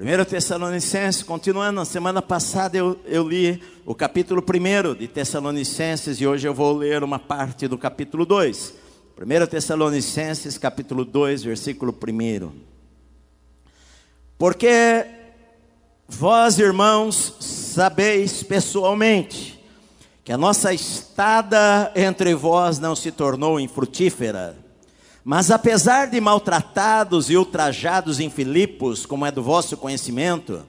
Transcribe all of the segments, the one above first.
1 Tessalonicenses, continuando, na semana passada eu, eu li o capítulo 1 de Tessalonicenses e hoje eu vou ler uma parte do capítulo 2. 1 Tessalonicenses, capítulo 2, versículo 1. Porque vós, irmãos, sabeis pessoalmente que a nossa estada entre vós não se tornou infrutífera mas apesar de maltratados e ultrajados em Filipos, como é do vosso conhecimento,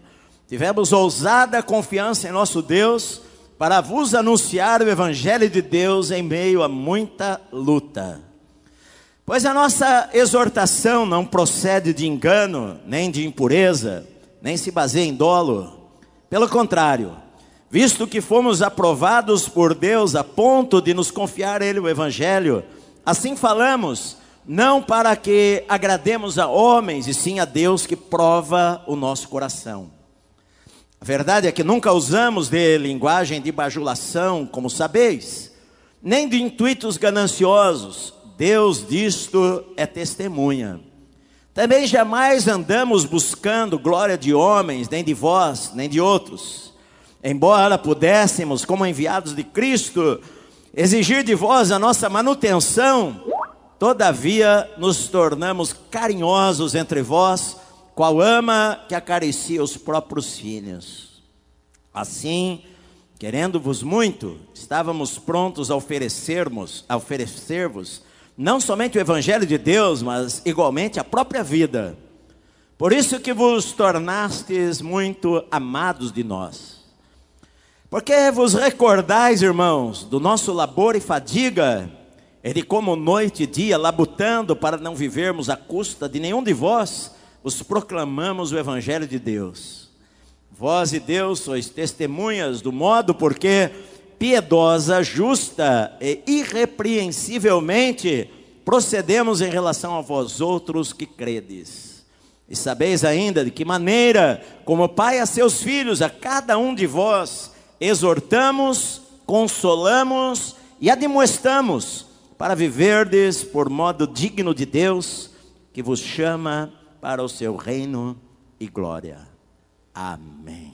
tivemos ousada confiança em nosso Deus para vos anunciar o Evangelho de Deus em meio a muita luta. Pois a nossa exortação não procede de engano, nem de impureza, nem se baseia em dolo. Pelo contrário, visto que fomos aprovados por Deus a ponto de nos confiar Ele o Evangelho, assim falamos não para que agrademos a homens, e sim a Deus que prova o nosso coração. A verdade é que nunca usamos de linguagem de bajulação, como sabeis, nem de intuitos gananciosos. Deus disto é testemunha. Também jamais andamos buscando glória de homens, nem de vós, nem de outros. Embora pudéssemos, como enviados de Cristo, exigir de vós a nossa manutenção, Todavia nos tornamos carinhosos entre vós, qual ama que acaricia os próprios filhos. Assim, querendo-vos muito, estávamos prontos a oferecermos, a oferecer-vos não somente o evangelho de Deus, mas igualmente a própria vida. Por isso que vos tornastes muito amados de nós. Porque vos recordais, irmãos, do nosso labor e fadiga, é de como noite e dia, labutando para não vivermos à custa de nenhum de vós, os proclamamos o Evangelho de Deus. Vós e Deus sois testemunhas do modo porque piedosa, justa e irrepreensivelmente procedemos em relação a vós outros que credes. E sabeis ainda de que maneira, como Pai a seus filhos, a cada um de vós, exortamos, consolamos e admoestamos para viverdes por modo digno de Deus, que vos chama para o seu reino e glória. Amém.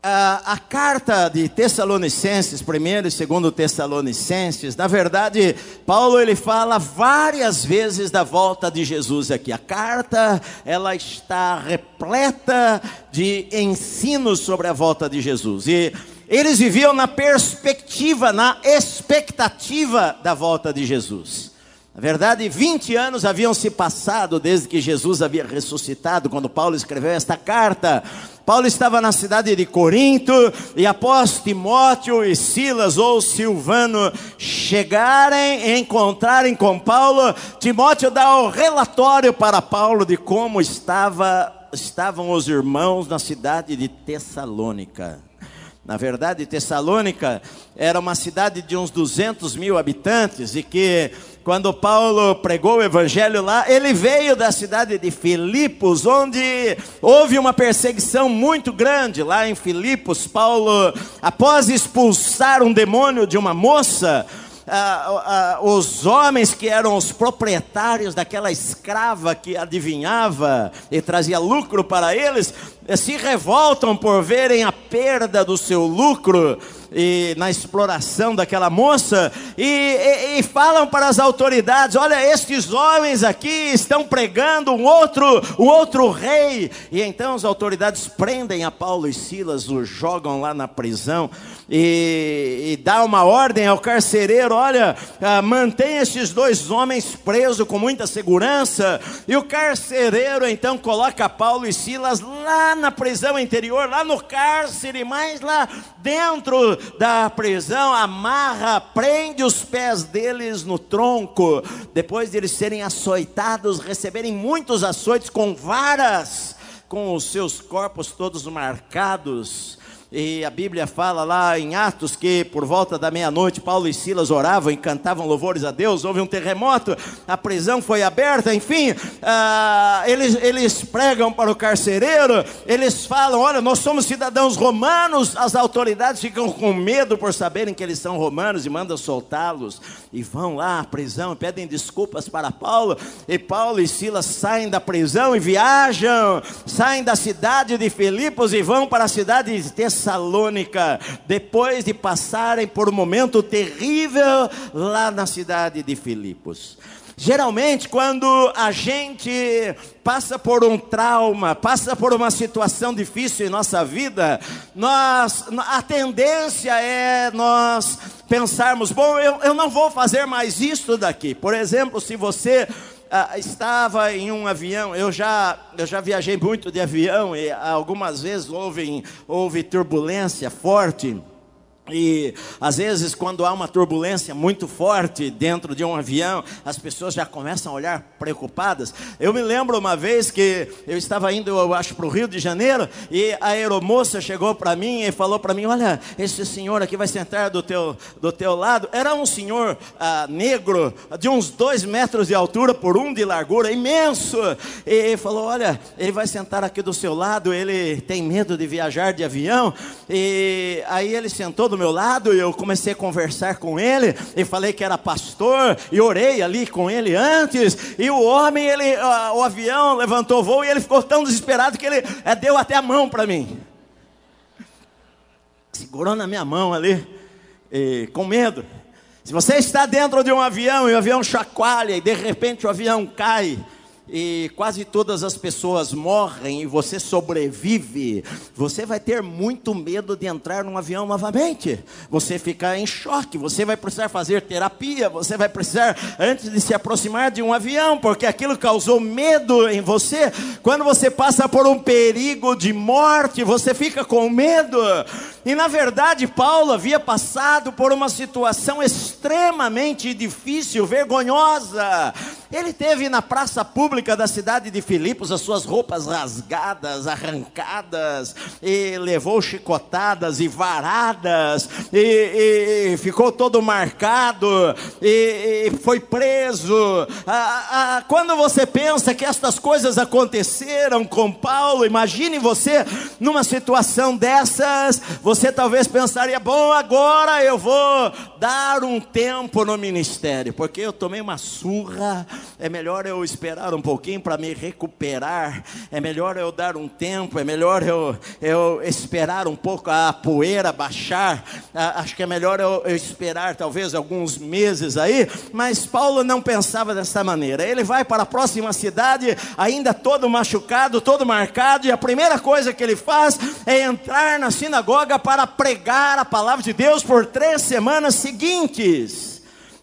A, a, carta de Tessalonicenses, primeiro e segundo Tessalonicenses, na verdade, Paulo ele fala várias vezes da volta de Jesus aqui. A carta, ela está repleta de ensinos sobre a volta de Jesus. E eles viviam na perspectiva, na expectativa da volta de Jesus. Na verdade, 20 anos haviam se passado desde que Jesus havia ressuscitado, quando Paulo escreveu esta carta. Paulo estava na cidade de Corinto, e após Timóteo e Silas ou Silvano chegarem e encontrarem com Paulo, Timóteo dá o relatório para Paulo de como estava, estavam os irmãos na cidade de Tessalônica. Na verdade, Tessalônica era uma cidade de uns 200 mil habitantes e que, quando Paulo pregou o evangelho lá, ele veio da cidade de Filipos, onde houve uma perseguição muito grande. Lá em Filipos, Paulo, após expulsar um demônio de uma moça, os homens que eram os proprietários daquela escrava que adivinhava e trazia lucro para eles, se revoltam por verem a perda do seu lucro e na exploração daquela moça e, e, e, falam para as autoridades: olha, estes homens aqui estão pregando um outro, um outro rei. E então as autoridades prendem a Paulo e Silas, os jogam lá na prisão e, e dá uma ordem ao carcereiro: olha, ah, mantém estes dois homens presos com muita segurança. E o carcereiro então coloca Paulo e Silas lá na prisão interior, lá no cárcere, mais lá dentro da prisão, amarra, prende os pés deles no tronco, depois de eles serem açoitados, receberem muitos açoites com varas, com os seus corpos todos marcados. E a Bíblia fala lá em Atos que por volta da meia-noite Paulo e Silas oravam e cantavam louvores a Deus. Houve um terremoto, a prisão foi aberta, enfim. Ah, eles, eles pregam para o carcereiro, eles falam: Olha, nós somos cidadãos romanos. As autoridades ficam com medo por saberem que eles são romanos e mandam soltá-los. E vão lá à prisão, pedem desculpas para Paulo. E Paulo e Silas saem da prisão e viajam, saem da cidade de Filipos e vão para a cidade de Tessalônica Tessalônica, depois de passarem por um momento terrível lá na cidade de Filipos. Geralmente, quando a gente passa por um trauma, passa por uma situação difícil em nossa vida, nós, a tendência é nós pensarmos: bom, eu, eu não vou fazer mais isso daqui. Por exemplo, se você ah, estava em um avião, eu já, eu já viajei muito de avião e algumas vezes houve, houve turbulência forte. E às vezes, quando há uma turbulência muito forte dentro de um avião, as pessoas já começam a olhar preocupadas. Eu me lembro uma vez que eu estava indo, eu acho, para o Rio de Janeiro, e a aeromoça chegou para mim e falou para mim: Olha, esse senhor aqui vai sentar do teu, do teu lado. Era um senhor ah, negro, de uns dois metros de altura por um de largura, imenso. E falou: Olha, ele vai sentar aqui do seu lado, ele tem medo de viajar de avião. E aí ele sentou do meu lado e eu comecei a conversar com ele e falei que era pastor e orei ali com ele antes. E o homem, ele, o avião levantou voo e ele ficou tão desesperado que ele é, deu até a mão para mim. Segurou na minha mão ali, e, com medo. Se você está dentro de um avião e o avião chacoalha e de repente o avião cai, e quase todas as pessoas morrem e você sobrevive, você vai ter muito medo de entrar num avião novamente. Você fica em choque, você vai precisar fazer terapia, você vai precisar antes de se aproximar de um avião, porque aquilo causou medo em você. Quando você passa por um perigo de morte, você fica com medo. E na verdade, Paulo havia passado por uma situação extremamente difícil, vergonhosa. Ele teve na praça pública da cidade de Filipos as suas roupas rasgadas, arrancadas, e levou chicotadas e varadas, e, e ficou todo marcado, e, e foi preso. Ah, ah, quando você pensa que estas coisas aconteceram com Paulo, imagine você numa situação dessas, você talvez pensaria: bom, agora eu vou dar um tempo no ministério, porque eu tomei uma surra. É melhor eu esperar um pouquinho para me recuperar, é melhor eu dar um tempo, é melhor eu, eu esperar um pouco a poeira baixar, acho que é melhor eu, eu esperar talvez alguns meses aí, mas Paulo não pensava dessa maneira, ele vai para a próxima cidade, ainda todo machucado, todo marcado, e a primeira coisa que ele faz é entrar na sinagoga para pregar a palavra de Deus por três semanas seguintes.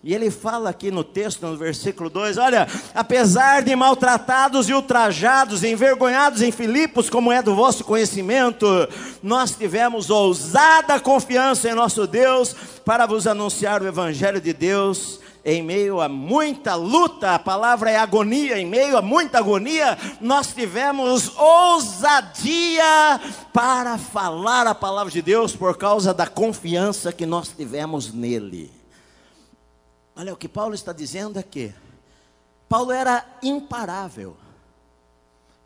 E ele fala aqui no texto, no versículo 2: Olha, apesar de maltratados e ultrajados, envergonhados em Filipos, como é do vosso conhecimento, nós tivemos ousada confiança em nosso Deus para vos anunciar o Evangelho de Deus. Em meio a muita luta, a palavra é agonia, em meio a muita agonia, nós tivemos ousadia para falar a palavra de Deus por causa da confiança que nós tivemos nele. Olha, o que Paulo está dizendo é que Paulo era imparável.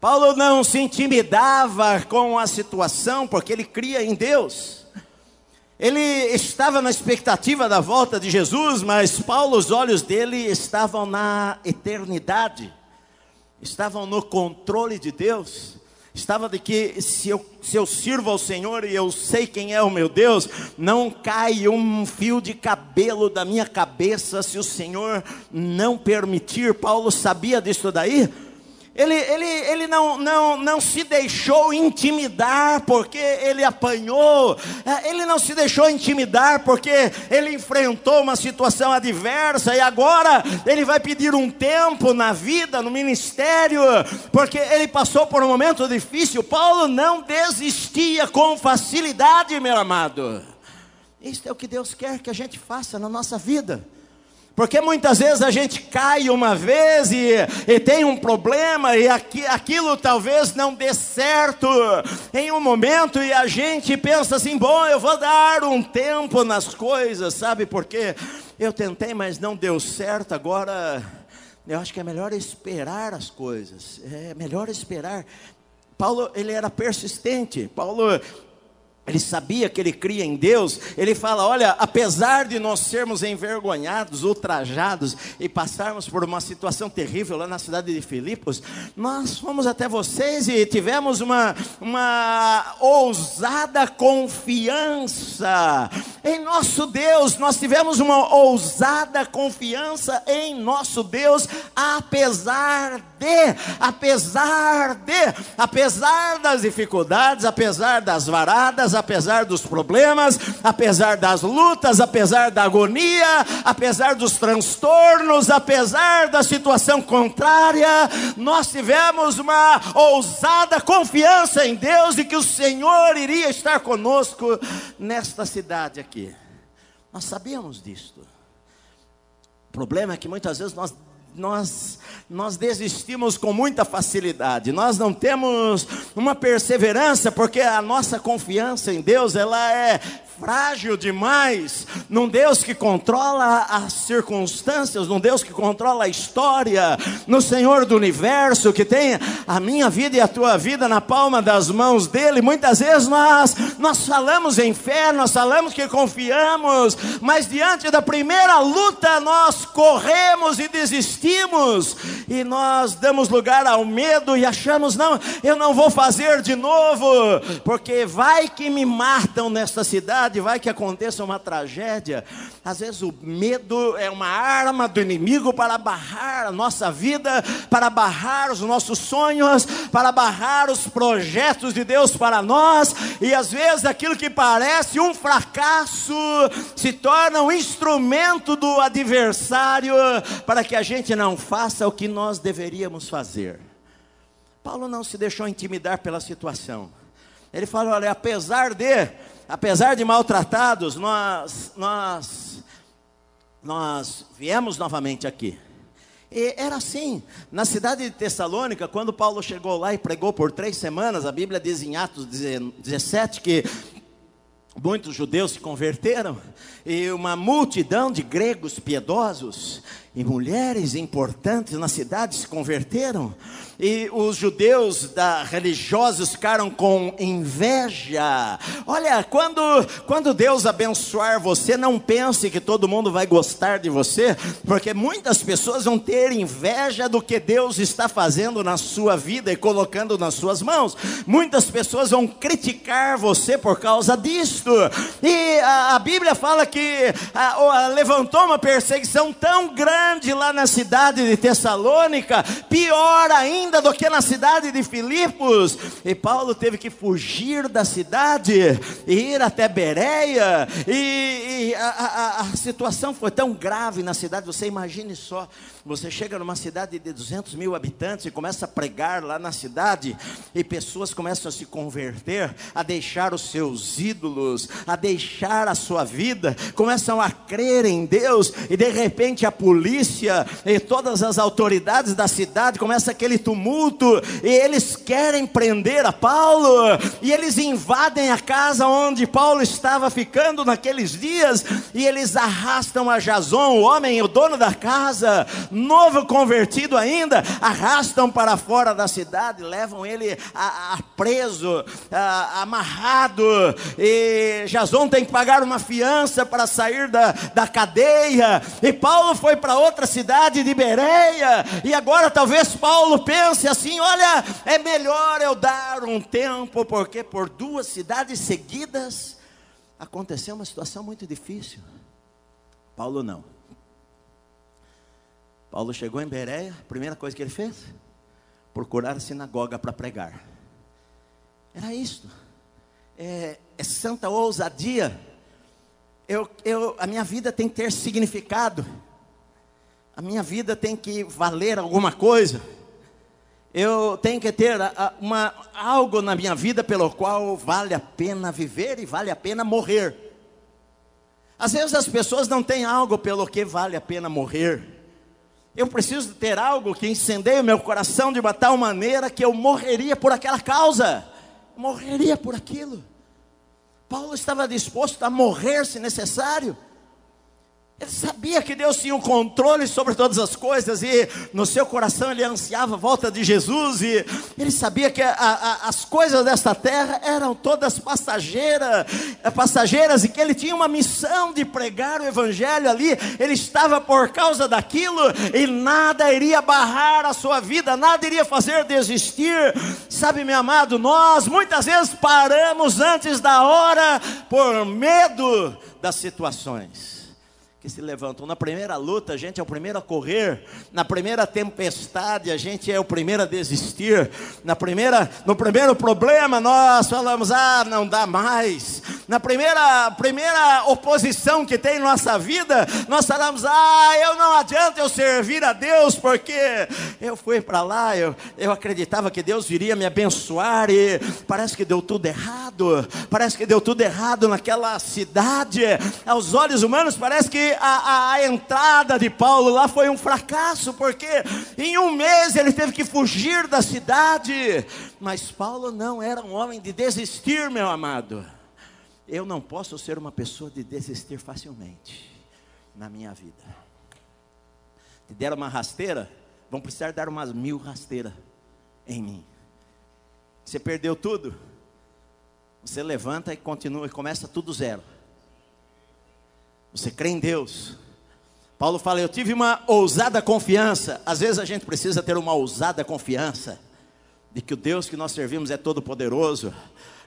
Paulo não se intimidava com a situação, porque ele cria em Deus. Ele estava na expectativa da volta de Jesus, mas Paulo, os olhos dele estavam na eternidade, estavam no controle de Deus estava de que se eu, se eu sirvo ao Senhor e eu sei quem é o meu Deus, não cai um fio de cabelo da minha cabeça se o Senhor não permitir. Paulo sabia disso daí? Ele, ele, ele não, não, não se deixou intimidar porque ele apanhou, é, ele não se deixou intimidar porque ele enfrentou uma situação adversa e agora ele vai pedir um tempo na vida, no ministério, porque ele passou por um momento difícil. Paulo não desistia com facilidade, meu amado. Isto é o que Deus quer que a gente faça na nossa vida. Porque muitas vezes a gente cai uma vez e, e tem um problema e aqui, aquilo talvez não dê certo em um momento e a gente pensa assim: bom, eu vou dar um tempo nas coisas, sabe? Porque eu tentei, mas não deu certo, agora eu acho que é melhor esperar as coisas, é melhor esperar. Paulo, ele era persistente. Paulo ele sabia que ele cria em Deus. Ele fala: Olha, apesar de nós sermos envergonhados, ultrajados e passarmos por uma situação terrível lá na cidade de Filipos, nós fomos até vocês e tivemos uma, uma ousada confiança em nosso Deus. Nós tivemos uma ousada confiança em nosso Deus, apesar de, apesar de, apesar das dificuldades, apesar das varadas, apesar dos problemas, apesar das lutas, apesar da agonia, apesar dos transtornos, apesar da situação contrária, nós tivemos uma ousada confiança em Deus e que o Senhor iria estar conosco nesta cidade aqui. Nós sabíamos disto. O problema é que muitas vezes nós nós, nós desistimos com muita facilidade, nós não temos uma perseverança, porque a nossa confiança em Deus, ela é frágil demais, num Deus que controla as circunstâncias, num Deus que controla a história, no Senhor do universo, que tem a minha vida e a tua vida na palma das mãos dele. Muitas vezes nós, nós falamos em fé, nós falamos que confiamos, mas diante da primeira luta nós corremos e desistimos, e nós damos lugar ao medo e achamos, não, eu não vou fazer de novo, porque vai que me matam nesta cidade vai que aconteça uma tragédia. Às vezes o medo é uma arma do inimigo para barrar a nossa vida, para barrar os nossos sonhos, para barrar os projetos de Deus para nós. E às vezes aquilo que parece um fracasso se torna um instrumento do adversário para que a gente não faça o que nós deveríamos fazer. Paulo não se deixou intimidar pela situação. Ele fala: olha, apesar de apesar de maltratados, nós, nós, nós viemos novamente aqui. E era assim, na cidade de Tessalônica, quando Paulo chegou lá e pregou por três semanas, a Bíblia diz em Atos 17 que muitos judeus se converteram, e uma multidão de gregos piedosos e mulheres importantes na cidade se converteram e os judeus da, religiosos ficaram com inveja. Olha, quando, quando Deus abençoar você, não pense que todo mundo vai gostar de você, porque muitas pessoas vão ter inveja do que Deus está fazendo na sua vida e colocando nas suas mãos. Muitas pessoas vão criticar você por causa disto. E a, a Bíblia fala que a, a, levantou uma perseguição tão grande lá na cidade de Tessalônica, pior ainda ainda do que na cidade de Filipos. E Paulo teve que fugir da cidade e ir até Bereia. E, e a, a, a situação foi tão grave na cidade, você imagine só. Você chega numa cidade de 200 mil habitantes e começa a pregar lá na cidade, e pessoas começam a se converter, a deixar os seus ídolos, a deixar a sua vida, começam a crer em Deus, e de repente a polícia e todas as autoridades da cidade começa aquele tumulto, e eles querem prender a Paulo, e eles invadem a casa onde Paulo estava ficando naqueles dias, e eles arrastam a Jason, o homem, o dono da casa, novo convertido ainda, arrastam para fora da cidade, levam ele a, a preso, a, amarrado, e Jason tem que pagar uma fiança para sair da, da cadeia, e Paulo foi para outra cidade de Bereia, e agora talvez Paulo pense assim: olha, é melhor eu dar um tempo, porque por duas cidades seguidas aconteceu uma situação muito difícil. Paulo não. Paulo chegou em Bereia, a primeira coisa que ele fez? Procurar a sinagoga para pregar. Era isso. É, é santa ousadia. Eu, eu, a minha vida tem que ter significado. A minha vida tem que valer alguma coisa. Eu tenho que ter uma, algo na minha vida pelo qual vale a pena viver e vale a pena morrer. Às vezes as pessoas não têm algo pelo que vale a pena morrer. Eu preciso ter algo que incendeie o meu coração de uma tal maneira que eu morreria por aquela causa. Morreria por aquilo. Paulo estava disposto a morrer se necessário. Ele sabia que Deus tinha o um controle sobre todas as coisas e no seu coração ele ansiava a volta de Jesus e ele sabia que a, a, as coisas desta terra eram todas passageiras, passageiras e que ele tinha uma missão de pregar o evangelho ali. Ele estava por causa daquilo e nada iria barrar a sua vida, nada iria fazer desistir. Sabe, meu amado, nós muitas vezes paramos antes da hora por medo das situações que se levantam. Na primeira luta, a gente é o primeiro a correr. Na primeira tempestade, a gente é o primeiro a desistir. Na primeira, no primeiro problema, nós falamos: "Ah, não dá mais". Na primeira, primeira oposição que tem em nossa vida, nós falamos: "Ah, eu não adianta eu servir a Deus porque eu fui para lá, eu, eu acreditava que Deus viria me abençoar e parece que deu tudo errado. Parece que deu tudo errado naquela cidade. Aos olhos humanos parece que a, a, entrada de Paulo lá foi um fracasso, porque em um mês ele teve que fugir da cidade. Mas Paulo não era um homem de desistir, meu amado. Eu não posso ser uma pessoa de desistir facilmente na minha vida. Te deram uma rasteira, vão precisar dar umas mil rasteiras em mim. Você perdeu tudo, você levanta e continua e começa tudo zero. Você crê em Deus. Paulo fala: Eu tive uma ousada confiança. Às vezes a gente precisa ter uma ousada confiança de que o Deus que nós servimos é todo-poderoso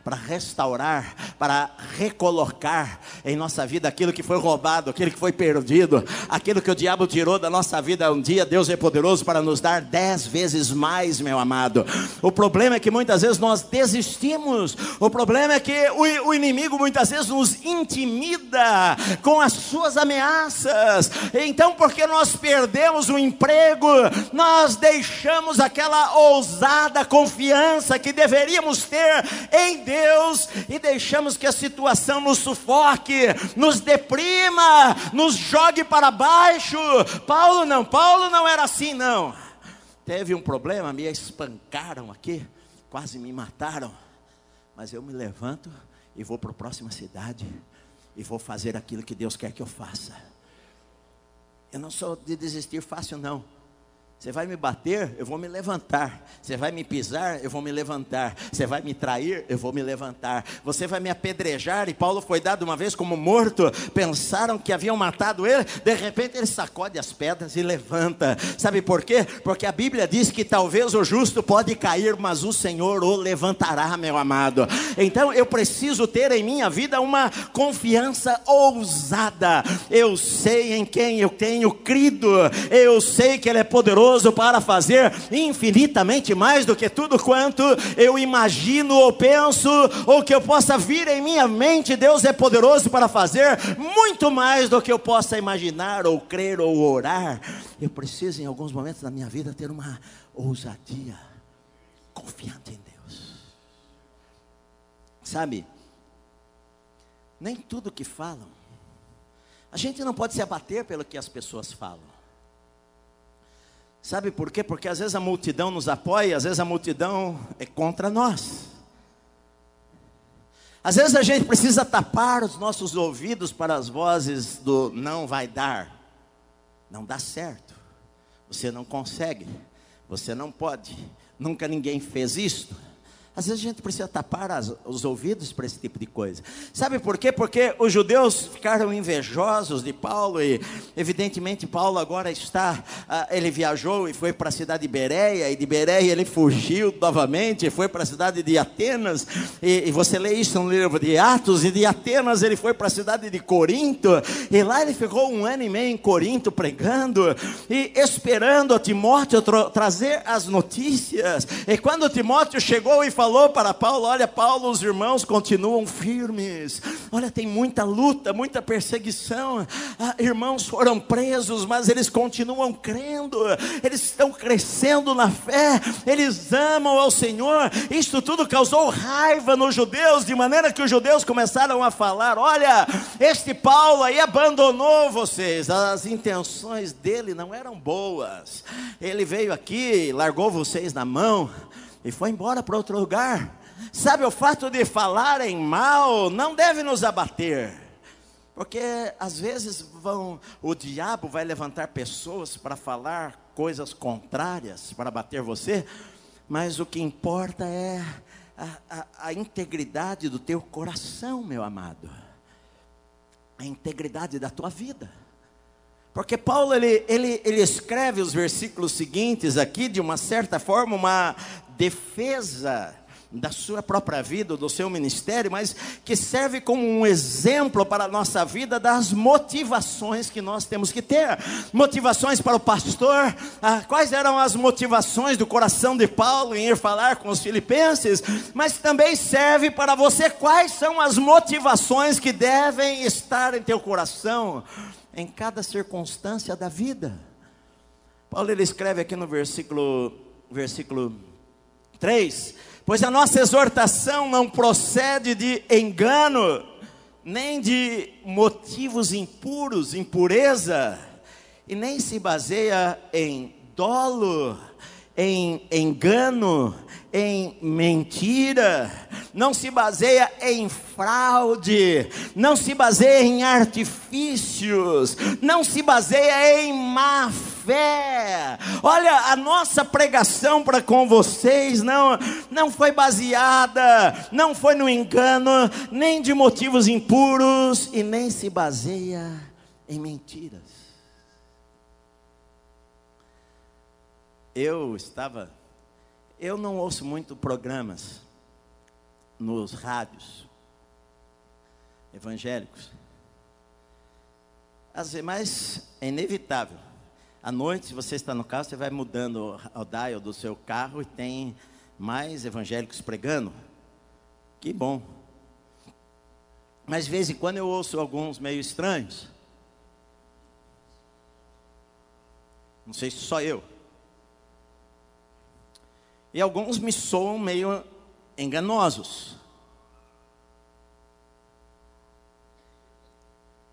para restaurar, para recolocar em nossa vida aquilo que foi roubado, aquilo que foi perdido, aquilo que o diabo tirou da nossa vida. Um dia, Deus é poderoso para nos dar dez vezes mais, meu amado. O problema é que muitas vezes nós desistimos, o problema é que o, o inimigo muitas vezes nos intimida com as suas ameaças, então, porque nós perdemos o emprego, nós deixamos aquela ousada confiança que deveríamos ter em Deus Deus e deixamos que a situação nos sufoque, nos deprima, nos jogue para baixo. Paulo não, Paulo não era assim, não. Teve um problema, me espancaram aqui, quase me mataram. Mas eu me levanto e vou para a próxima cidade e vou fazer aquilo que Deus quer que eu faça. Eu não sou de desistir fácil, não. Você vai me bater, eu vou me levantar. Você vai me pisar, eu vou me levantar. Você vai me trair, eu vou me levantar. Você vai me apedrejar, e Paulo foi dado uma vez como morto. Pensaram que haviam matado ele, de repente ele sacode as pedras e levanta. Sabe por quê? Porque a Bíblia diz que talvez o justo pode cair, mas o Senhor o levantará, meu amado. Então eu preciso ter em minha vida uma confiança ousada. Eu sei em quem eu tenho crido, eu sei que Ele é poderoso poderoso para fazer infinitamente mais do que tudo quanto eu imagino ou penso, ou que eu possa vir em minha mente. Deus é poderoso para fazer muito mais do que eu possa imaginar, ou crer, ou orar. Eu preciso, em alguns momentos da minha vida, ter uma ousadia, confiante em Deus. Sabe, nem tudo que falam, a gente não pode se abater pelo que as pessoas falam. Sabe por quê? Porque às vezes a multidão nos apoia, às vezes a multidão é contra nós. Às vezes a gente precisa tapar os nossos ouvidos para as vozes do não vai dar, não dá certo, você não consegue, você não pode, nunca ninguém fez isto. Às vezes a gente precisa tapar as, os ouvidos para esse tipo de coisa. Sabe por quê? Porque os judeus ficaram invejosos de Paulo e, evidentemente, Paulo agora está. Ah, ele viajou e foi para a cidade de Bereia, e de Bereia ele fugiu novamente, foi para a cidade de Atenas. E, e, você lê isso no livro de Atos, e de Atenas ele foi para a cidade de Corinto, e lá ele ficou um ano e meio em Corinto pregando e esperando a Timóteo tra trazer as notícias. E quando Timóteo chegou e falou, falou para Paulo: Olha, Paulo, os irmãos continuam firmes. Olha, tem muita luta, muita perseguição. Ah, irmãos foram presos, mas eles continuam crendo, eles estão crescendo na fé, eles amam ao Senhor. Isto tudo causou raiva nos judeus, de maneira que os judeus começaram a falar: Olha, este Paulo aí abandonou vocês, as intenções dele não eram boas. Ele veio aqui, largou vocês na mão e foi embora para outro lugar. Sabe, o fato de falarem mal não deve nos abater. Porque às vezes vão, o diabo vai levantar pessoas para falar coisas contrárias, para bater você, mas o que importa é a, a, a integridade do teu coração, meu amado, a integridade da tua vida. Porque Paulo ele, ele, ele escreve os versículos seguintes aqui de uma certa forma, uma defesa da sua própria vida, do seu ministério, mas que serve como um exemplo para a nossa vida das motivações que nós temos que ter. Motivações para o pastor, ah, quais eram as motivações do coração de Paulo em ir falar com os filipenses, mas também serve para você quais são as motivações que devem estar em teu coração em cada circunstância da vida. Paulo ele escreve aqui no versículo versículo 3: Pois a nossa exortação não procede de engano, nem de motivos impuros, impureza, e nem se baseia em dolo, em engano, em mentira, não se baseia em fraude, não se baseia em artifícios, não se baseia em má fé. Olha, a nossa pregação para com vocês não, não foi baseada, não foi no engano, nem de motivos impuros e nem se baseia em mentiras. Eu estava eu não ouço muito programas nos rádios evangélicos. Mas é inevitável. À noite, se você está no carro, você vai mudando o dial do seu carro e tem mais evangélicos pregando. Que bom. Mas de vez em quando eu ouço alguns meio estranhos. Não sei se só eu. E alguns me soam meio enganosos.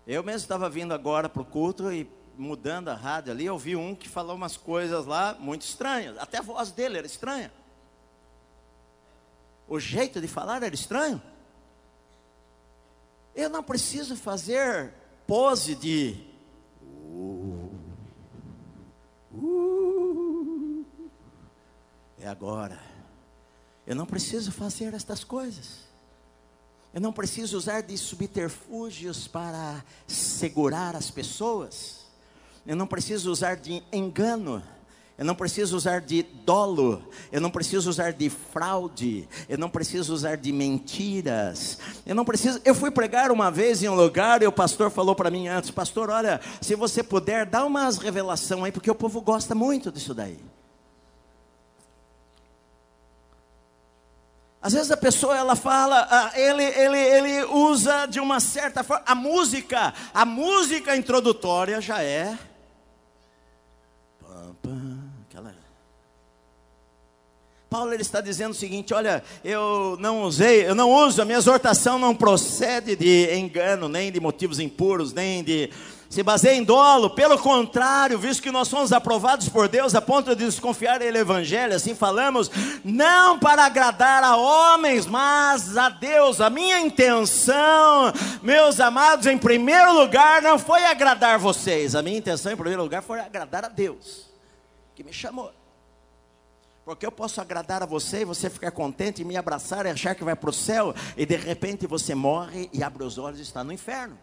Eu mesmo estava vindo agora para o culto e mudando a rádio ali, eu vi um que falou umas coisas lá muito estranhas. Até a voz dele era estranha. O jeito de falar era estranho. Eu não preciso fazer pose de. Uh, é agora. Eu não preciso fazer estas coisas. Eu não preciso usar de subterfúgios para segurar as pessoas. Eu não preciso usar de engano. Eu não preciso usar de dolo, eu não preciso usar de fraude, eu não preciso usar de mentiras. Eu não preciso. Eu fui pregar uma vez em um lugar e o pastor falou para mim antes, pastor, olha, se você puder, dá umas revelação aí, porque o povo gosta muito disso daí. Às vezes a pessoa ela fala, ah, ele, ele, ele usa de uma certa forma, a música, a música introdutória já é. Aquela... Paulo ele está dizendo o seguinte: olha, eu não usei, eu não uso, a minha exortação não procede de engano, nem de motivos impuros, nem de se baseia em dolo, pelo contrário, visto que nós somos aprovados por Deus a ponto de desconfiar dele evangelho, assim falamos, não para agradar a homens, mas a Deus. A minha intenção, meus amados, em primeiro lugar, não foi agradar vocês, a minha intenção, em primeiro lugar, foi agradar a Deus, que me chamou. Porque eu posso agradar a você e você ficar contente e me abraçar e achar que vai para o céu, e de repente você morre e abre os olhos e está no inferno.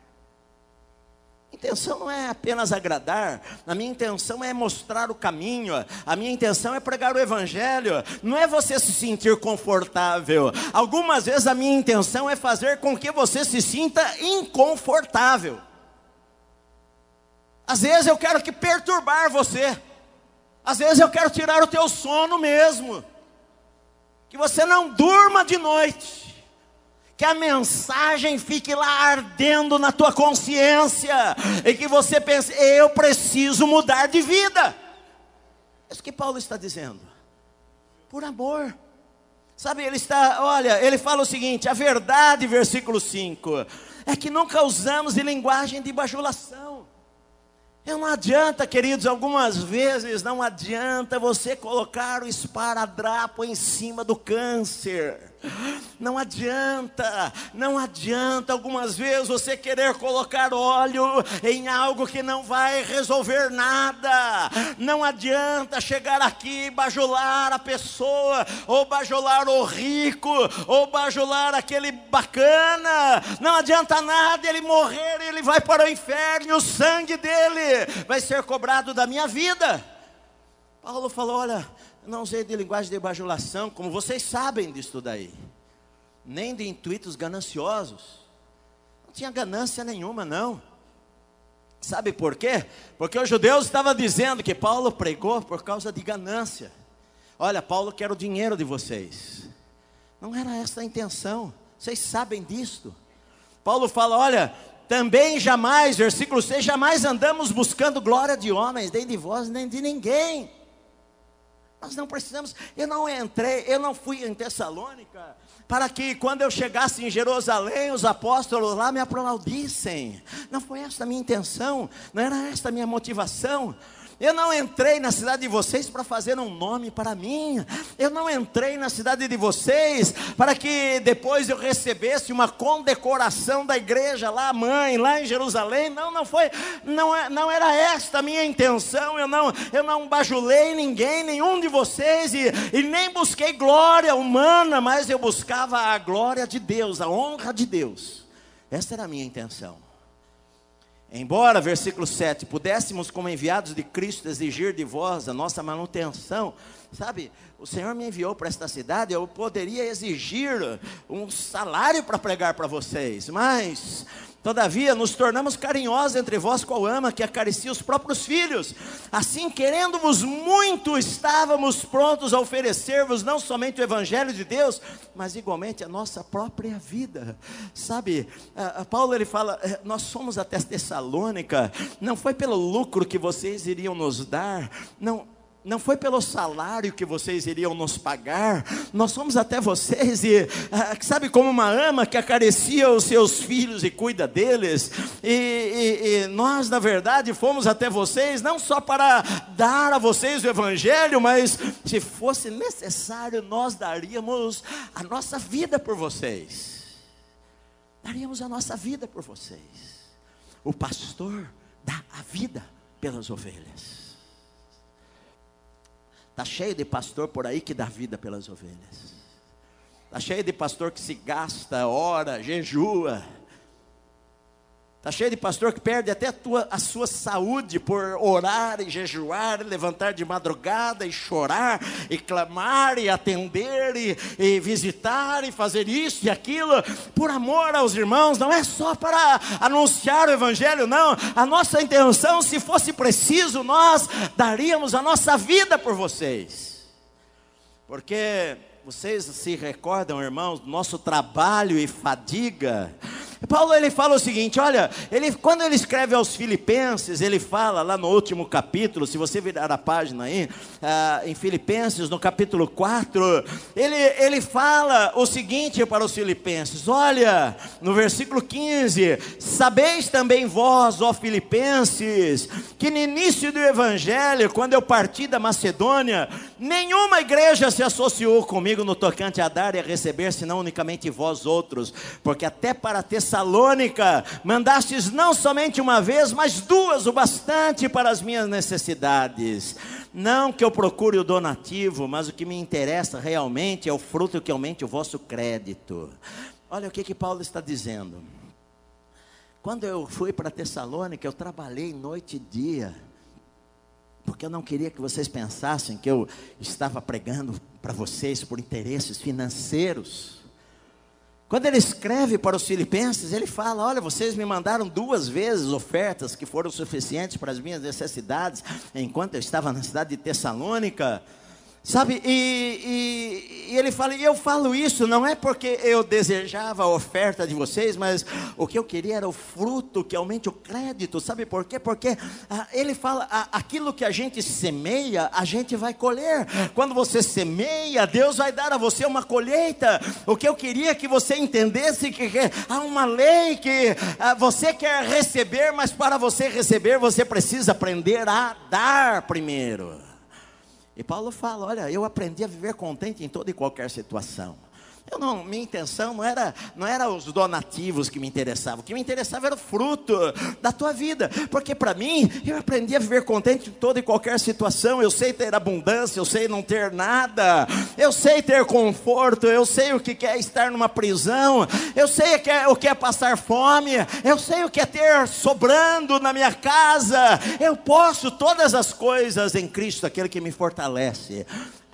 Intenção não é apenas agradar, a minha intenção é mostrar o caminho, a minha intenção é pregar o Evangelho, não é você se sentir confortável. Algumas vezes a minha intenção é fazer com que você se sinta inconfortável. Às vezes eu quero que perturbar você, às vezes eu quero tirar o teu sono mesmo. que você não durma de noite, que a mensagem fique lá ardendo na tua consciência, e que você pense, eu preciso mudar de vida. É isso que Paulo está dizendo. Por amor. Sabe, ele está, olha, ele fala o seguinte: a verdade, versículo 5, é que nunca usamos de linguagem de bajulação. Não adianta, queridos, algumas vezes não adianta você colocar o esparadrapo em cima do câncer. Não adianta, não adianta algumas vezes você querer colocar óleo em algo que não vai resolver nada. Não adianta chegar aqui e bajular a pessoa, ou bajular o rico, ou bajular aquele bacana. Não adianta nada ele morrer, ele vai para o inferno, e o sangue dele vai ser cobrado da minha vida. Paulo falou: olha, não usei de linguagem de bajulação, como vocês sabem disso daí, nem de intuitos gananciosos. Não tinha ganância nenhuma, não. Sabe por quê? Porque os judeus estavam dizendo que Paulo pregou por causa de ganância. Olha, Paulo quer o dinheiro de vocês. Não era essa a intenção. Vocês sabem disto. Paulo fala: olha, também jamais, versículo 6, jamais andamos buscando glória de homens, nem de vós, nem de ninguém. Nós não precisamos, eu não entrei, eu não fui em Tessalônica para que quando eu chegasse em Jerusalém, os apóstolos lá me aplaudissem. Não foi essa a minha intenção, não era esta a minha motivação. Eu não entrei na cidade de vocês para fazer um nome para mim. Eu não entrei na cidade de vocês para que depois eu recebesse uma condecoração da igreja lá, mãe, lá em Jerusalém. Não, não foi, não, é, não era esta a minha intenção. Eu não, eu não bajulei ninguém, nenhum de vocês e, e nem busquei glória humana, mas eu buscava a glória de Deus, a honra de Deus. Essa era a minha intenção. Embora, versículo 7, pudéssemos, como enviados de Cristo, exigir de vós a nossa manutenção, sabe, o Senhor me enviou para esta cidade, eu poderia exigir um salário para pregar para vocês, mas Todavia, nos tornamos carinhosos entre vós, qual ama que acaricia os próprios filhos. Assim, querendo-vos muito, estávamos prontos a oferecer-vos não somente o Evangelho de Deus, mas igualmente a nossa própria vida. Sabe, a, a Paulo ele fala: eh, nós somos até Tessalônica, não foi pelo lucro que vocês iriam nos dar, não não foi pelo salário que vocês iriam nos pagar, nós fomos até vocês e, ah, sabe, como uma ama que acaricia os seus filhos e cuida deles, e, e, e, nós, na verdade, fomos até vocês não só para dar a vocês o Evangelho, mas se fosse necessário, nós daríamos a nossa vida por vocês, daríamos a nossa vida por vocês. O pastor dá a vida pelas ovelhas. Está cheio de pastor por aí que dá vida pelas ovelhas. Está cheio de pastor que se gasta, ora, jejua Está cheio de pastor que perde até a, tua, a sua saúde por orar e jejuar, e levantar de madrugada e chorar, e clamar e atender e, e visitar e fazer isso e aquilo, por amor aos irmãos, não é só para anunciar o Evangelho, não. A nossa intenção, se fosse preciso, nós daríamos a nossa vida por vocês, porque vocês se recordam, irmãos, do nosso trabalho e fadiga Paulo ele fala o seguinte, olha, ele, quando ele escreve aos Filipenses, ele fala lá no último capítulo, se você virar a página aí, ah, em Filipenses, no capítulo 4, ele, ele fala o seguinte para os Filipenses: olha, no versículo 15: Sabeis também vós, ó Filipenses, que no início do evangelho, quando eu parti da Macedônia, nenhuma igreja se associou comigo no tocante a dar e a receber, senão unicamente vós outros, porque até para ter Tessalônica, mandastes não somente uma vez, mas duas, o bastante para as minhas necessidades. Não que eu procure o donativo, mas o que me interessa realmente é o fruto que aumente o vosso crédito. Olha o que, que Paulo está dizendo. Quando eu fui para Tessalônica, eu trabalhei noite e dia, porque eu não queria que vocês pensassem que eu estava pregando para vocês por interesses financeiros. Quando ele escreve para os filipenses, ele fala: Olha, vocês me mandaram duas vezes ofertas que foram suficientes para as minhas necessidades, enquanto eu estava na cidade de Tessalônica. Sabe, e, e, e, ele fala, e eu falo isso não é porque eu desejava a oferta de vocês, mas o que eu queria era o fruto que aumente o crédito, sabe por quê? Porque ah, ele fala, ah, aquilo que a gente semeia, a gente vai colher. Quando você semeia, Deus vai dar a você uma colheita. O que eu queria que você entendesse que, que há uma lei que ah, você quer receber, mas para você receber, você precisa aprender a dar primeiro. E Paulo fala: olha, eu aprendi a viver contente em toda e qualquer situação. Eu não, minha intenção não era, não era os donativos que me interessavam, o que me interessava era o fruto da tua vida, porque para mim eu aprendi a viver contente em toda e qualquer situação. Eu sei ter abundância, eu sei não ter nada, eu sei ter conforto, eu sei o que é estar numa prisão, eu sei o que é, o que é passar fome, eu sei o que é ter sobrando na minha casa. Eu posso todas as coisas em Cristo, aquele que me fortalece.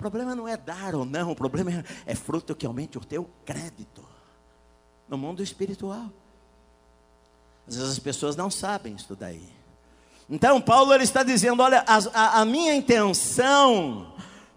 Problema não é dar ou não, o problema é, é fruto que aumente o teu crédito no mundo espiritual. Às vezes as pessoas não sabem isso daí. Então, Paulo ele está dizendo: olha, a, a, a minha intenção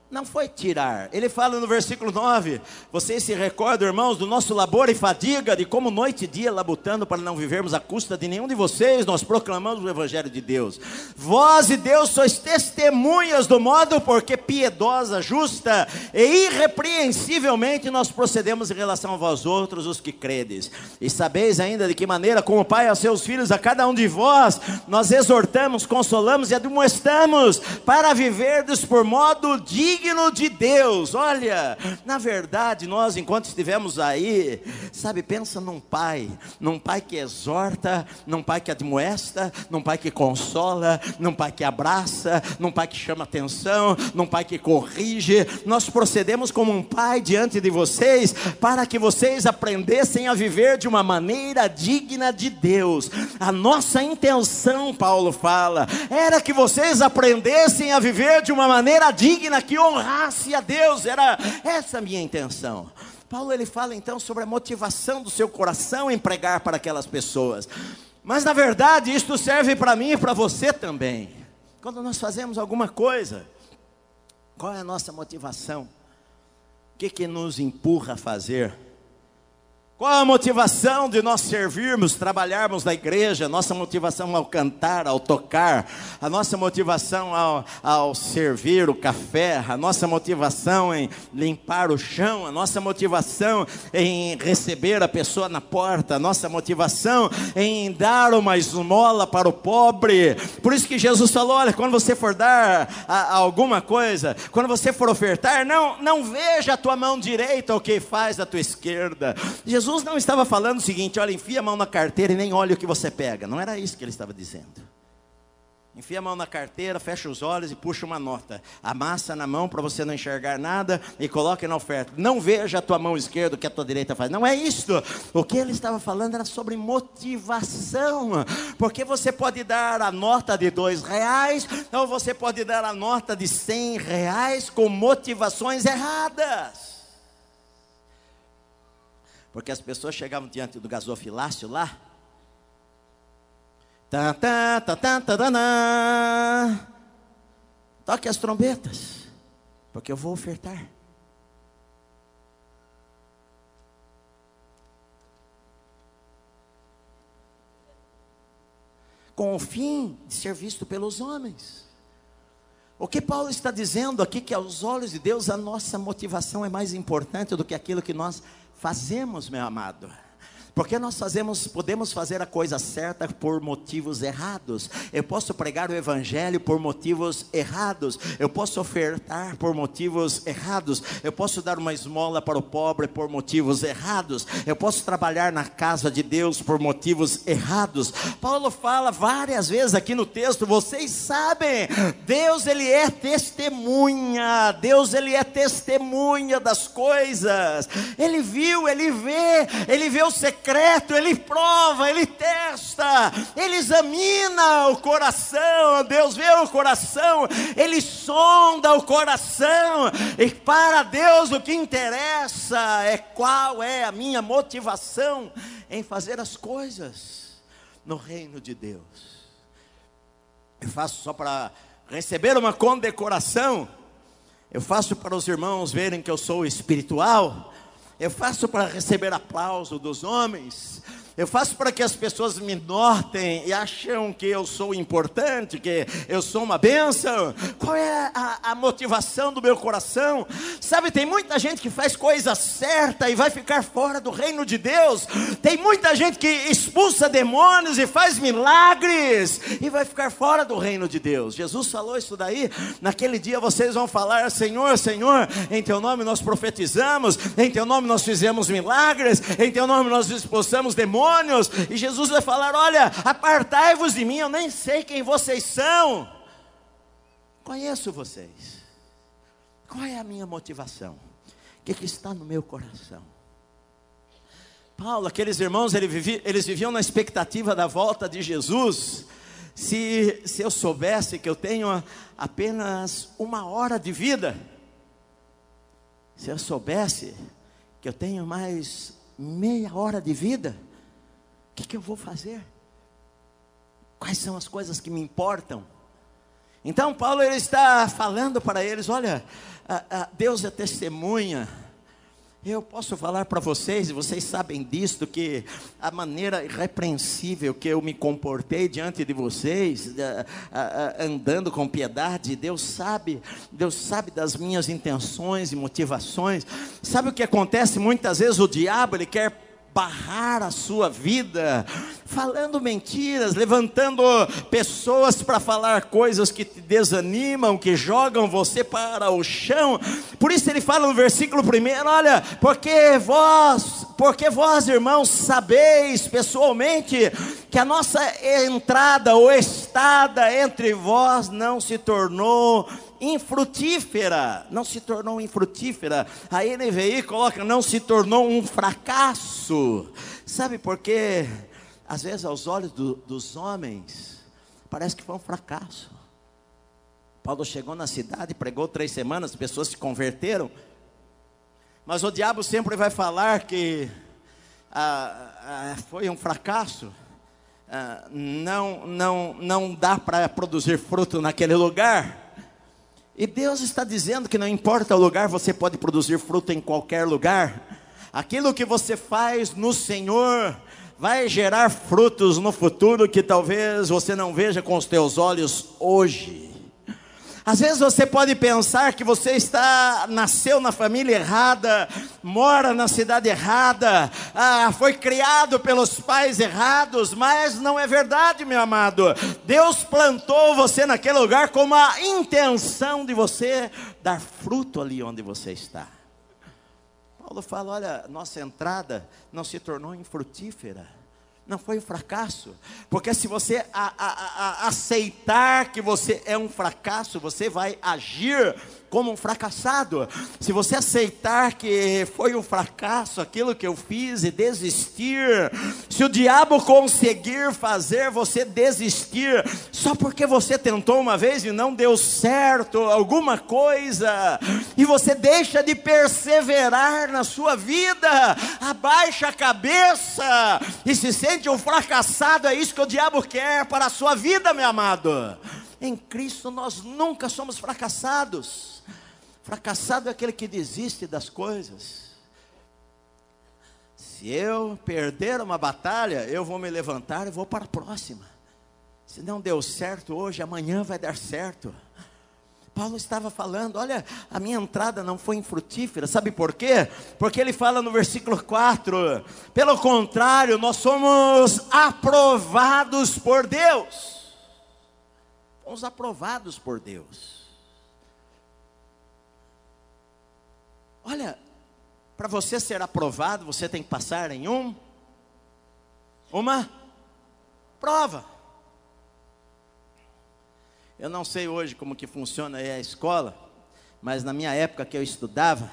não foi tirar. Ele fala no versículo 9: Vocês se recordam, irmãos, do nosso labor e fadiga, de como noite e dia labutando para não vivermos à custa de nenhum de vocês, nós proclamamos o Evangelho de Deus. Vós e Deus sois testemunhas do modo porque piedosa, justa e irrepreensivelmente nós procedemos em relação a vós outros, os que credes. E sabeis ainda de que maneira, como Pai aos seus filhos, a cada um de vós, nós exortamos, consolamos e admoestamos para viverdes por modo digno digno de Deus. Olha, na verdade, nós, enquanto estivemos aí, sabe, pensa num pai, num pai que exorta, num pai que admoesta, num pai que consola, num pai que abraça, num pai que chama atenção, num pai que corrige. Nós procedemos como um pai diante de vocês, para que vocês aprendessem a viver de uma maneira digna de Deus. A nossa intenção, Paulo fala, era que vocês aprendessem a viver de uma maneira digna que honrasse a Deus, era essa a minha intenção. Paulo ele fala então sobre a motivação do seu coração em pregar para aquelas pessoas. Mas na verdade, isto serve para mim e para você também. Quando nós fazemos alguma coisa, qual é a nossa motivação? O que, que nos empurra a fazer? Qual a motivação de nós servirmos, trabalharmos na igreja? Nossa motivação ao cantar, ao tocar, a nossa motivação ao, ao, servir o café, a nossa motivação em limpar o chão, a nossa motivação em receber a pessoa na porta, a nossa motivação em dar uma esmola para o pobre. Por isso que Jesus falou: olha, quando você for dar a, a alguma coisa, quando você for ofertar, não, não veja a tua mão direita o que faz a tua esquerda. Jesus Jesus não estava falando o seguinte: olha, enfia a mão na carteira e nem olha o que você pega. Não era isso que ele estava dizendo. Enfia a mão na carteira, fecha os olhos e puxa uma nota. Amassa na mão para você não enxergar nada e coloque na oferta. Não veja a tua mão esquerda o que a tua direita faz. Não é isso. O que ele estava falando era sobre motivação. Porque você pode dar a nota de dois reais ou você pode dar a nota de cem reais com motivações erradas. Porque as pessoas chegavam diante do gasofilácio lá. Toque as trombetas, porque eu vou ofertar. Com o fim de ser visto pelos homens. O que Paulo está dizendo aqui que aos olhos de Deus a nossa motivação é mais importante do que aquilo que nós fazemos, meu amado. Porque nós fazemos, podemos fazer a coisa certa por motivos errados. Eu posso pregar o evangelho por motivos errados. Eu posso ofertar por motivos errados. Eu posso dar uma esmola para o pobre por motivos errados. Eu posso trabalhar na casa de Deus por motivos errados. Paulo fala várias vezes aqui no texto, vocês sabem, Deus ele é testemunha. Deus ele é testemunha das coisas. Ele viu, ele vê, ele vê o secreto secreto, ele prova, ele testa, ele examina o coração, Deus vê o coração, ele sonda o coração, e para Deus o que interessa é qual é a minha motivação em fazer as coisas no reino de Deus. Eu faço só para receber uma condecoração. Eu faço para os irmãos verem que eu sou espiritual. Eu faço para receber aplauso dos homens. Eu faço para que as pessoas me notem e acham que eu sou importante, que eu sou uma bênção. Qual é a, a motivação do meu coração? Sabe, tem muita gente que faz coisa certa e vai ficar fora do reino de Deus. Tem muita gente que expulsa demônios e faz milagres e vai ficar fora do reino de Deus. Jesus falou isso daí. Naquele dia vocês vão falar: Senhor, Senhor, em teu nome nós profetizamos, em teu nome nós fizemos milagres, em teu nome nós expulsamos demônios demônios, e Jesus vai falar: Olha, apartai-vos de mim, eu nem sei quem vocês são. Conheço vocês. Qual é a minha motivação? O que, que está no meu coração? Paulo, aqueles irmãos, eles viviam na expectativa da volta de Jesus. Se, se eu soubesse que eu tenho apenas uma hora de vida, se eu soubesse que eu tenho mais meia hora de vida, que, que eu vou fazer? Quais são as coisas que me importam? Então, Paulo ele está falando para eles: olha, Deus é testemunha. Eu posso falar para vocês, e vocês sabem disto, que a maneira irrepreensível que eu me comportei diante de vocês, andando com piedade, Deus sabe, Deus sabe das minhas intenções e motivações. Sabe o que acontece? Muitas vezes o diabo ele quer barrar a sua vida, falando mentiras, levantando pessoas para falar coisas que te desanimam, que jogam você para o chão. Por isso ele fala no versículo primeiro, olha, porque vós, porque vós, irmãos, sabeis pessoalmente que a nossa entrada ou estada entre vós não se tornou infrutífera, não se tornou infrutífera. A NVI coloca, não se tornou um fracasso. Sabe por quê? Às vezes, aos olhos do, dos homens, parece que foi um fracasso. Paulo chegou na cidade, pregou três semanas, as pessoas se converteram. Mas o diabo sempre vai falar que ah, ah, foi um fracasso. Ah, não, não, não dá para produzir fruto naquele lugar. E Deus está dizendo que não importa o lugar, você pode produzir fruto em qualquer lugar. Aquilo que você faz no Senhor vai gerar frutos no futuro que talvez você não veja com os teus olhos hoje. Às vezes você pode pensar que você está nasceu na família errada, mora na cidade errada, ah, foi criado pelos pais errados, mas não é verdade, meu amado. Deus plantou você naquele lugar com a intenção de você dar fruto ali onde você está. Paulo fala: olha, nossa entrada não se tornou infrutífera não foi um fracasso. Porque se você a, a, a, aceitar que você é um fracasso, você vai agir como um fracassado. Se você aceitar que foi um fracasso aquilo que eu fiz e desistir, se o diabo conseguir fazer você desistir só porque você tentou uma vez e não deu certo alguma coisa, e você deixa de perseverar na sua vida, abaixa a cabeça e se sente um fracassado, é isso que o diabo quer para a sua vida, meu amado. Em Cristo nós nunca somos fracassados. Fracassado é aquele que desiste das coisas. Se eu perder uma batalha, eu vou me levantar e vou para a próxima. Se não deu certo hoje, amanhã vai dar certo. Paulo estava falando, olha, a minha entrada não foi infrutífera, sabe por quê? Porque ele fala no versículo 4: pelo contrário, nós somos aprovados por Deus. Fomos aprovados por Deus. Olha, para você ser aprovado, você tem que passar em um uma prova. Eu não sei hoje como que funciona a escola, mas na minha época que eu estudava,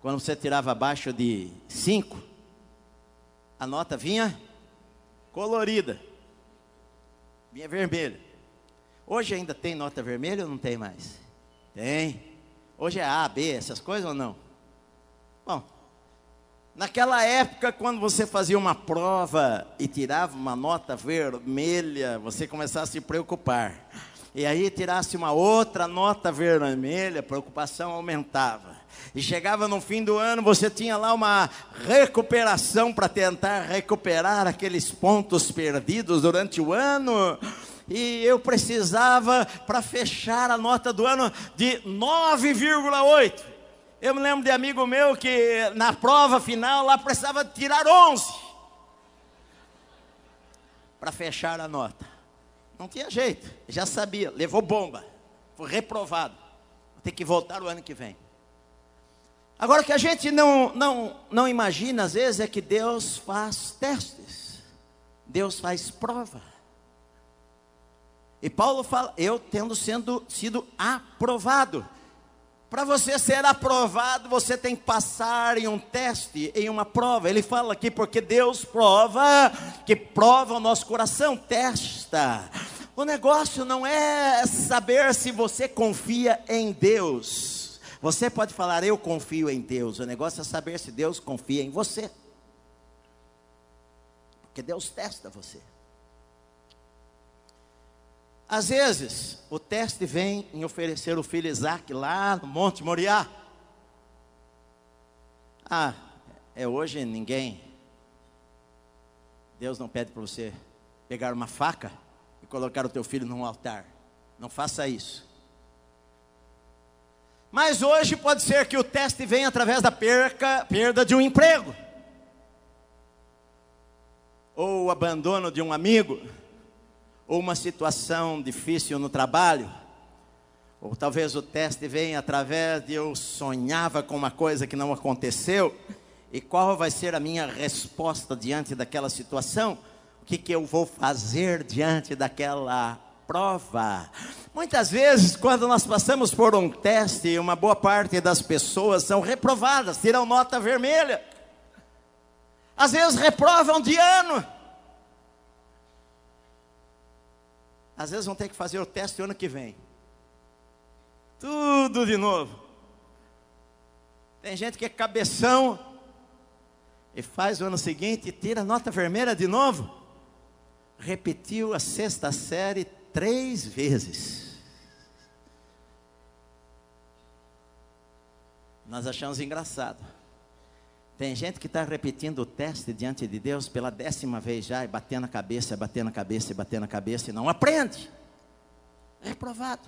quando você tirava abaixo de cinco, a nota vinha colorida, vinha vermelha. Hoje ainda tem nota vermelha ou não tem mais? Tem. Hoje é A, B, essas coisas ou não? Bom, naquela época, quando você fazia uma prova e tirava uma nota vermelha, você começava a se preocupar. E aí tirasse uma outra nota vermelha, a preocupação aumentava. E chegava no fim do ano, você tinha lá uma recuperação para tentar recuperar aqueles pontos perdidos durante o ano. E eu precisava, para fechar a nota do ano, de 9,8. Eu me lembro de amigo meu que na prova final lá precisava tirar 11 para fechar a nota. Não tinha jeito, já sabia, levou bomba, foi reprovado. Vou ter que voltar o ano que vem. Agora o que a gente não, não, não imagina às vezes é que Deus faz testes, Deus faz prova. E Paulo fala, eu tendo sendo, sido aprovado. Para você ser aprovado, você tem que passar em um teste, em uma prova. Ele fala aqui porque Deus prova, que prova o nosso coração, testa. O negócio não é saber se você confia em Deus. Você pode falar, eu confio em Deus. O negócio é saber se Deus confia em você. Porque Deus testa você. Às vezes, o teste vem em oferecer o filho Isaac lá no Monte Moriá. Ah, é hoje ninguém. Deus não pede para você pegar uma faca colocar o teu filho num altar. Não faça isso. Mas hoje pode ser que o teste venha através da perca, perda de um emprego. Ou o abandono de um amigo ou uma situação difícil no trabalho, ou talvez o teste venha através de eu sonhava com uma coisa que não aconteceu, e qual vai ser a minha resposta diante daquela situação? O que, que eu vou fazer diante daquela prova? Muitas vezes, quando nós passamos por um teste, uma boa parte das pessoas são reprovadas, tiram nota vermelha. Às vezes reprovam de ano. Às vezes vão ter que fazer o teste ano que vem. Tudo de novo. Tem gente que é cabeção e faz o ano seguinte e tira nota vermelha de novo. Repetiu a sexta série três vezes. Nós achamos engraçado. Tem gente que está repetindo o teste diante de Deus pela décima vez já, e batendo a cabeça, batendo a cabeça, batendo a cabeça, e não aprende. É reprovado.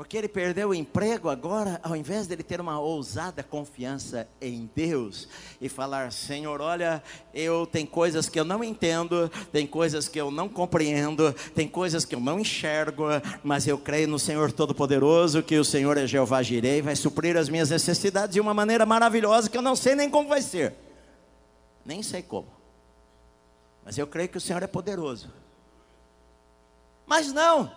Porque ele perdeu o emprego agora, ao invés de ele ter uma ousada confiança em Deus e falar: Senhor, olha, eu tem coisas que eu não entendo, tem coisas que eu não compreendo, tem coisas que eu não enxergo, mas eu creio no Senhor Todo-Poderoso, que o Senhor é Jeová Jirei, vai suprir as minhas necessidades de uma maneira maravilhosa que eu não sei nem como vai ser, nem sei como, mas eu creio que o Senhor é poderoso. Mas não,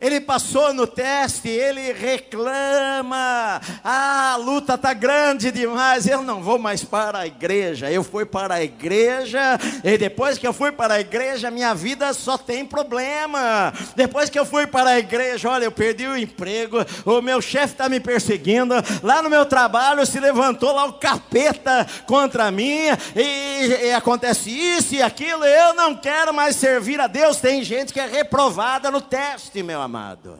ele passou no teste, ele reclama. Ah, a luta está grande demais. Eu não vou mais para a igreja. Eu fui para a igreja, e depois que eu fui para a igreja, minha vida só tem problema. Depois que eu fui para a igreja, olha, eu perdi o emprego, o meu chefe está me perseguindo. Lá no meu trabalho se levantou lá o capeta contra mim, e, e acontece isso e aquilo. Eu não quero mais servir a Deus. Tem gente que é reprovada no teste, meu amado.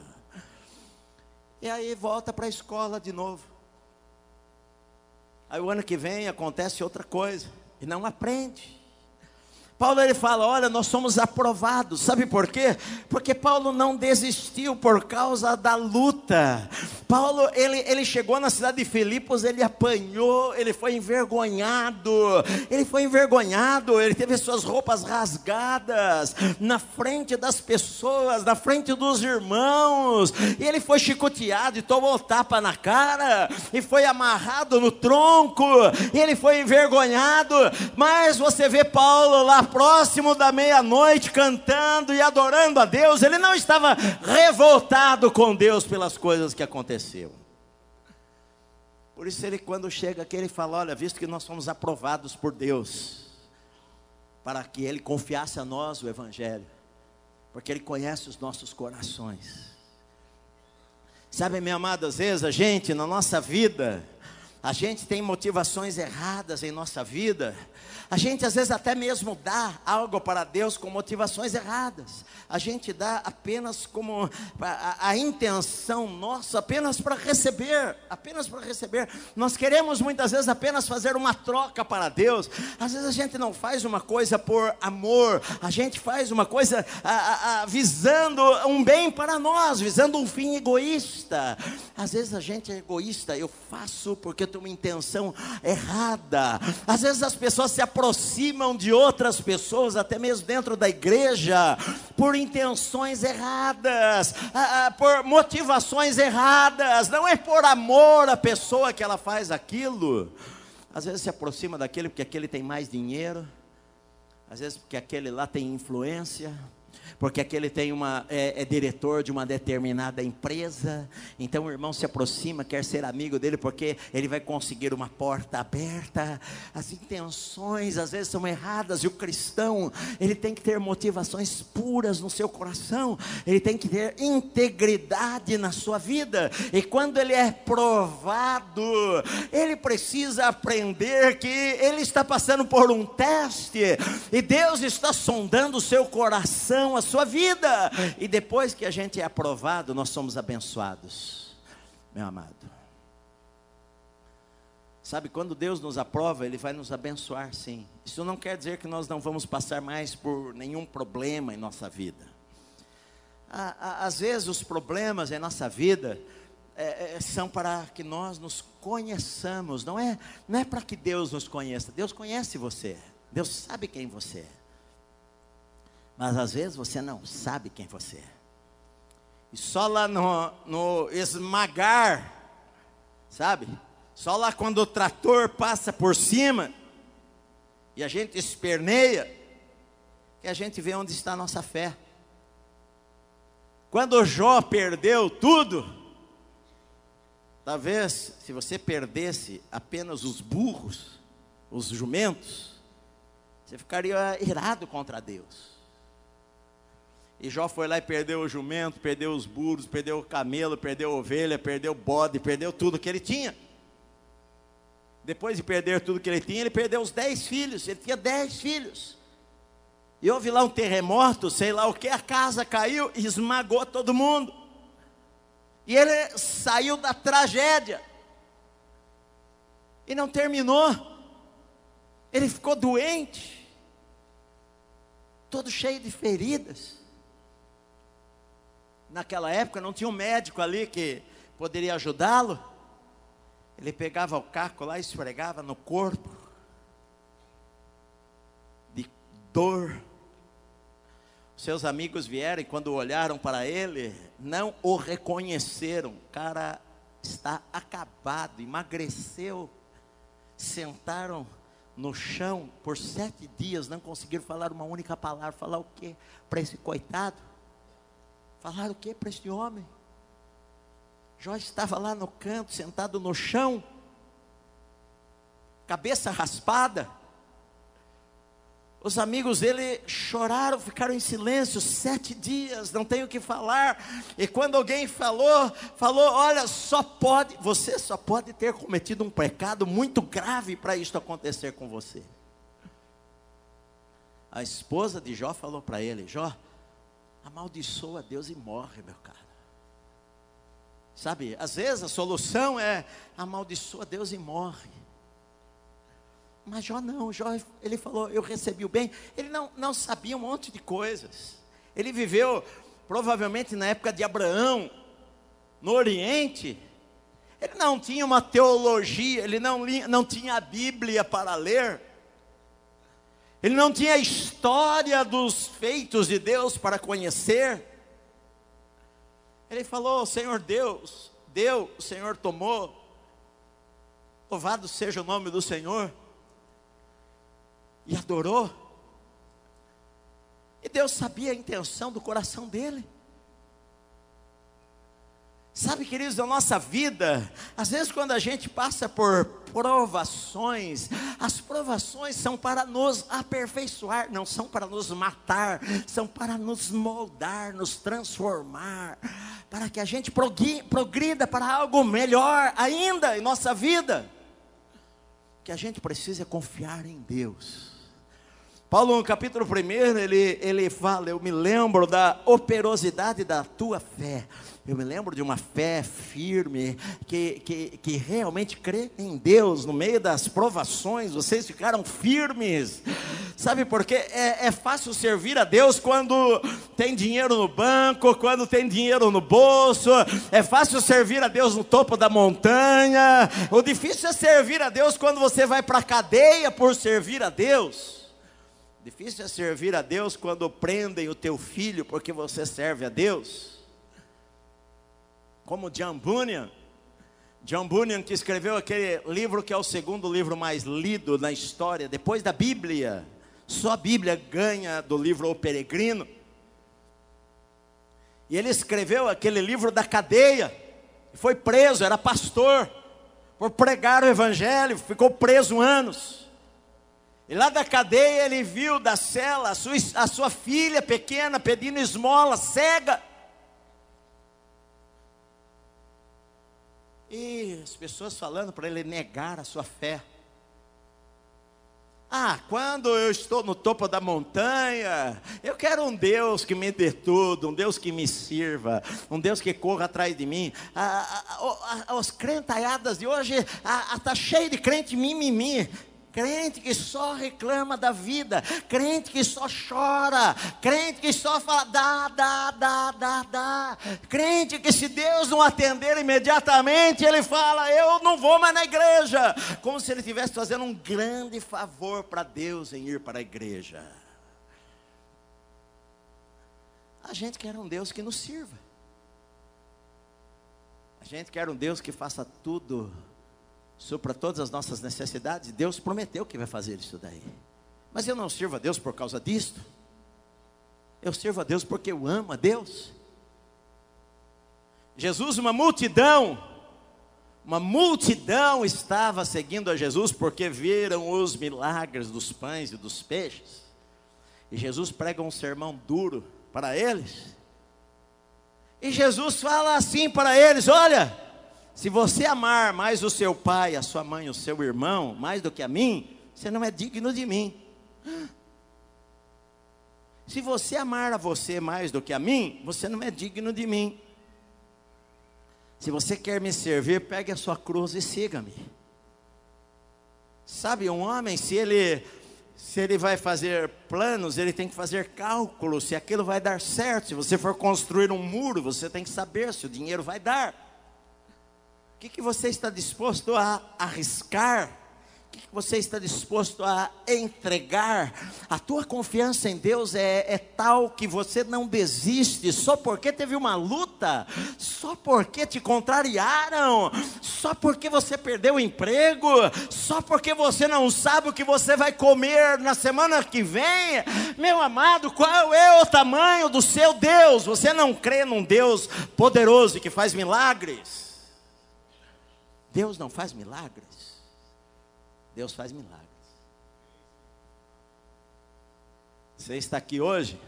E aí volta para a escola de novo. Aí o ano que vem acontece outra coisa e não aprende. Paulo ele fala: olha, nós somos aprovados. Sabe por quê? Porque Paulo não desistiu por causa da luta. Paulo ele, ele chegou na cidade de Filipos, ele apanhou, ele foi envergonhado. Ele foi envergonhado, ele teve suas roupas rasgadas na frente das pessoas, na frente dos irmãos. E ele foi chicoteado e tomou tapa na cara e foi amarrado no tronco. E ele foi envergonhado. Mas você vê Paulo lá próximo da meia-noite, cantando e adorando a Deus, ele não estava revoltado com Deus pelas coisas que aconteceram. Por isso ele quando chega aqui, ele fala: olha, visto que nós fomos aprovados por Deus, para que ele confiasse a nós o Evangelho, porque ele conhece os nossos corações. Sabe, minha amada, às vezes a gente, na nossa vida, A gente tem motivações erradas em nossa vida. A gente às vezes até mesmo dá algo para Deus com motivações erradas. A gente dá apenas como a, a intenção nossa, apenas para receber, apenas para receber. Nós queremos muitas vezes apenas fazer uma troca para Deus. Às vezes a gente não faz uma coisa por amor, a gente faz uma coisa a, a, visando um bem para nós, visando um fim egoísta. Às vezes a gente é egoísta, eu faço porque eu tenho uma intenção errada. Às vezes as pessoas se de outras pessoas, até mesmo dentro da igreja, por intenções erradas, por motivações erradas, não é por amor à pessoa que ela faz aquilo. Às vezes se aproxima daquele porque aquele tem mais dinheiro, às vezes porque aquele lá tem influência porque aquele tem uma é, é, diretor de uma determinada empresa, então o irmão se aproxima, quer ser amigo dele, porque ele vai conseguir uma porta aberta. As intenções às vezes são erradas, e o cristão, ele tem que ter motivações puras no seu coração, ele tem que ter integridade na sua vida, e quando ele é provado, ele precisa aprender que ele está passando por um teste, e Deus está sondando o seu coração, a sua vida. E depois que a gente é aprovado, nós somos abençoados, meu amado. Sabe, quando Deus nos aprova, Ele vai nos abençoar, sim. Isso não quer dizer que nós não vamos passar mais por nenhum problema em nossa vida. Às vezes, os problemas em nossa vida é, é, são para que nós nos conheçamos, não é, não é para que Deus nos conheça. Deus conhece você, Deus sabe quem você é. Mas às vezes você não sabe quem você é. E só lá no, no esmagar, sabe? Só lá quando o trator passa por cima e a gente esperneia, que a gente vê onde está a nossa fé. Quando Jó perdeu tudo, talvez se você perdesse apenas os burros, os jumentos, você ficaria irado contra Deus. E Jó foi lá e perdeu o jumento, perdeu os burros, perdeu o camelo, perdeu a ovelha, perdeu o bode, perdeu tudo que ele tinha. Depois de perder tudo que ele tinha, ele perdeu os dez filhos. Ele tinha dez filhos. E houve lá um terremoto, sei lá o que, a casa caiu e esmagou todo mundo. E ele saiu da tragédia. E não terminou. Ele ficou doente, todo cheio de feridas naquela época não tinha um médico ali que poderia ajudá-lo. Ele pegava o caco lá e esfregava no corpo, de dor. Seus amigos vieram e quando olharam para ele, não o reconheceram. O cara está acabado, emagreceu. Sentaram no chão por sete dias, não conseguiram falar uma única palavra. Falar o quê para esse coitado? Falaram o que para este homem? Jó estava lá no canto, sentado no chão, cabeça raspada. Os amigos dele choraram, ficaram em silêncio sete dias, não tem o que falar. E quando alguém falou, falou: Olha, só pode, você só pode ter cometido um pecado muito grave para isto acontecer com você. A esposa de Jó falou para ele: Jó, amaldiçoa Deus e morre, meu cara. Sabe, às vezes a solução é amaldiçoa Deus e morre. Mas Jó não, Jó, ele falou, eu recebi o bem. Ele não, não sabia um monte de coisas. Ele viveu provavelmente na época de Abraão, no Oriente. Ele não tinha uma teologia, ele não, não tinha a Bíblia para ler. Ele não tinha a história dos feitos de Deus para conhecer. Ele falou: Senhor Deus, deu, o Senhor tomou. Louvado seja o nome do Senhor. E adorou. E Deus sabia a intenção do coração dele. Sabe, queridos, na nossa vida, às vezes quando a gente passa por provações, as provações são para nos aperfeiçoar, não são para nos matar, são para nos moldar, nos transformar, para que a gente progrida para algo melhor ainda em nossa vida. que a gente precisa é confiar em Deus. Paulo, no capítulo 1, ele, ele fala: Eu me lembro da operosidade da tua fé. Eu me lembro de uma fé firme, que, que, que realmente crê em Deus no meio das provações, vocês ficaram firmes. Sabe por quê? É, é fácil servir a Deus quando tem dinheiro no banco, quando tem dinheiro no bolso, é fácil servir a Deus no topo da montanha. O difícil é servir a Deus quando você vai para a cadeia por servir a Deus. Difícil é servir a Deus quando prendem o teu filho porque você serve a Deus como John Bunyan. John Bunyan que escreveu aquele livro que é o segundo livro mais lido na história, depois da Bíblia. Só a Bíblia ganha do livro O Peregrino. E ele escreveu aquele livro da cadeia. Foi preso, era pastor, por pregar o evangelho, ficou preso anos. E lá da cadeia ele viu da cela a sua, a sua filha pequena pedindo esmola, cega. E as pessoas falando para ele negar a sua fé. Ah, quando eu estou no topo da montanha, eu quero um Deus que me dê tudo, um Deus que me sirva, um Deus que corra atrás de mim. Ah, ah, ah, os crentaiadas de hoje está cheio de crente mimimi crente que só reclama da vida, crente que só chora, crente que só fala dá, dá, dá, dá, dá, crente que se Deus não atender imediatamente, ele fala: Eu não vou mais na igreja, como se ele estivesse fazendo um grande favor para Deus em ir para a igreja. A gente quer um Deus que nos sirva. A gente quer um Deus que faça tudo supra todas as nossas necessidades. Deus prometeu que vai fazer isso daí. Mas eu não sirvo a Deus por causa disto. Eu sirvo a Deus porque eu amo a Deus. Jesus, uma multidão, uma multidão estava seguindo a Jesus porque viram os milagres dos pães e dos peixes. E Jesus prega um sermão duro para eles. E Jesus fala assim para eles: Olha, se você amar mais o seu pai, a sua mãe, o seu irmão, mais do que a mim, você não é digno de mim. Se você amar a você mais do que a mim, você não é digno de mim. Se você quer me servir, pegue a sua cruz e siga-me. Sabe, um homem, se ele se ele vai fazer planos, ele tem que fazer cálculos se aquilo vai dar certo. Se você for construir um muro, você tem que saber se o dinheiro vai dar. O que, que você está disposto a arriscar? O que, que você está disposto a entregar? A tua confiança em Deus é, é tal que você não desiste só porque teve uma luta, só porque te contrariaram, só porque você perdeu o emprego, só porque você não sabe o que você vai comer na semana que vem. Meu amado, qual é o tamanho do seu Deus? Você não crê num Deus poderoso que faz milagres? Deus não faz milagres. Deus faz milagres. Você está aqui hoje,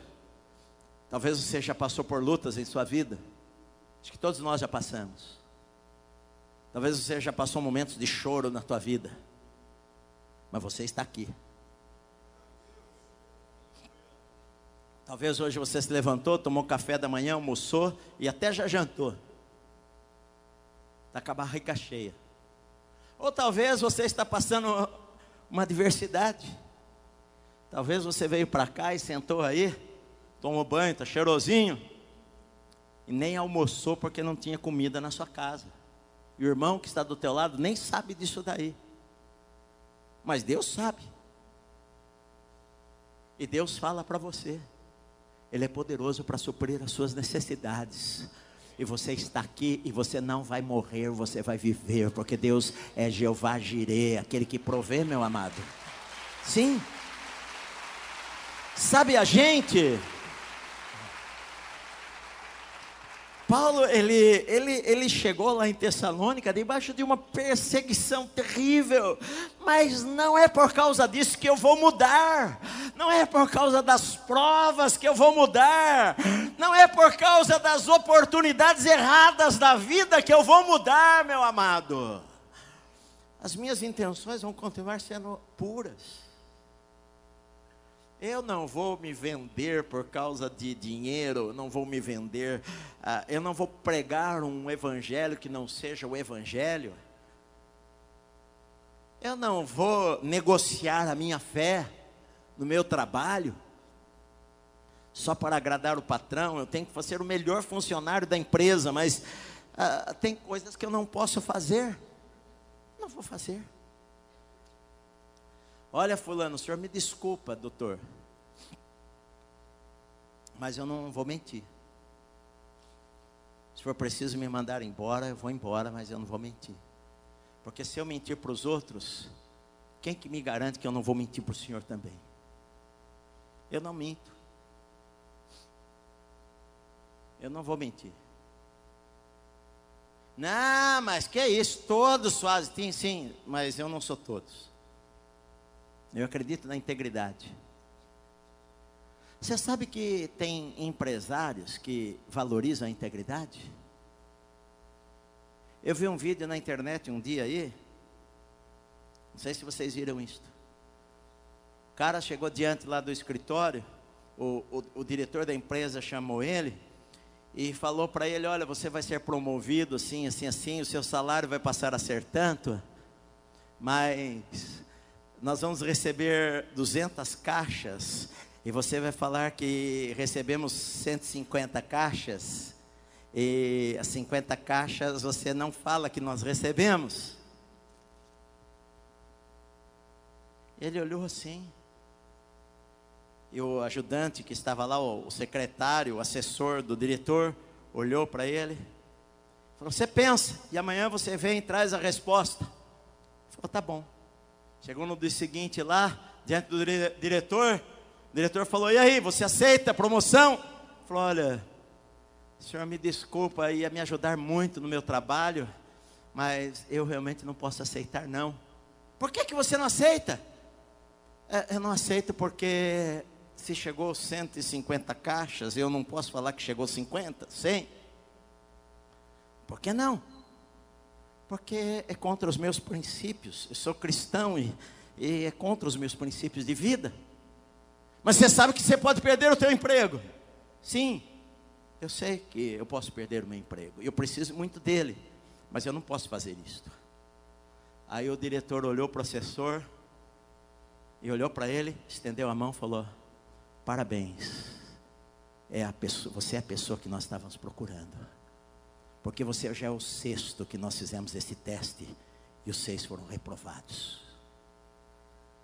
talvez você já passou por lutas em sua vida. Acho que todos nós já passamos. Talvez você já passou momentos de choro na tua vida. Mas você está aqui. Talvez hoje você se levantou, tomou café da manhã, almoçou e até já jantou. Está com a barriga cheia. Ou talvez você está passando uma adversidade. Talvez você veio para cá e sentou aí, tomou banho, está cheirosinho, e nem almoçou porque não tinha comida na sua casa. E o irmão que está do teu lado nem sabe disso daí. Mas Deus sabe. E Deus fala para você. Ele é poderoso para suprir as suas necessidades e você está aqui e você não vai morrer, você vai viver, porque Deus é Jeová Jireh, aquele que provê, meu amado. Sim. Sabe a gente Paulo, ele, ele, ele chegou lá em Tessalônica debaixo de uma perseguição terrível, mas não é por causa disso que eu vou mudar, não é por causa das provas que eu vou mudar, não é por causa das oportunidades erradas da vida que eu vou mudar, meu amado. as minhas intenções vão continuar sendo puras. Eu não vou me vender por causa de dinheiro, não vou me vender, uh, eu não vou pregar um evangelho que não seja o evangelho. Eu não vou negociar a minha fé no meu trabalho só para agradar o patrão. Eu tenho que ser o melhor funcionário da empresa, mas uh, tem coisas que eu não posso fazer. Não vou fazer. Olha, Fulano, o senhor me desculpa, doutor, mas eu não vou mentir. Se for preciso me mandar embora, eu vou embora, mas eu não vou mentir. Porque se eu mentir para os outros, quem que me garante que eu não vou mentir para o Senhor também? Eu não minto. Eu não vou mentir. Não, mas que é isso? Todos fazem. Sim, sim, mas eu não sou todos. Eu acredito na integridade. Você sabe que tem empresários que valorizam a integridade? Eu vi um vídeo na internet um dia aí. Não sei se vocês viram isso. O cara chegou diante lá do escritório. O, o, o diretor da empresa chamou ele e falou para ele: Olha, você vai ser promovido assim, assim, assim, o seu salário vai passar a ser tanto, mas nós vamos receber 200 caixas e você vai falar que recebemos 150 caixas e as 50 caixas você não fala que nós recebemos. Ele olhou assim. E o ajudante que estava lá, o secretário, o assessor do diretor, olhou para ele. Falou: Você pensa, e amanhã você vem e traz a resposta. Ele falou: Tá bom. Chegou no dia seguinte lá, diante do diretor. O diretor falou: E aí, você aceita a promoção? Ele falou: Olha, senhor me desculpa, ia me ajudar muito no meu trabalho, mas eu realmente não posso aceitar, não. Por que, que você não aceita? É, eu não aceito porque se chegou 150 caixas, eu não posso falar que chegou 50, 100. Por que não? Porque é contra os meus princípios. Eu sou cristão e, e é contra os meus princípios de vida. Mas você sabe que você pode perder o teu emprego. Sim, eu sei que eu posso perder o meu emprego. Eu preciso muito dele, mas eu não posso fazer isto. Aí o diretor olhou para o assessor e olhou para ele, estendeu a mão falou: Parabéns. É a pessoa, você é a pessoa que nós estávamos procurando. Porque você já é o sexto que nós fizemos esse teste e os seis foram reprovados.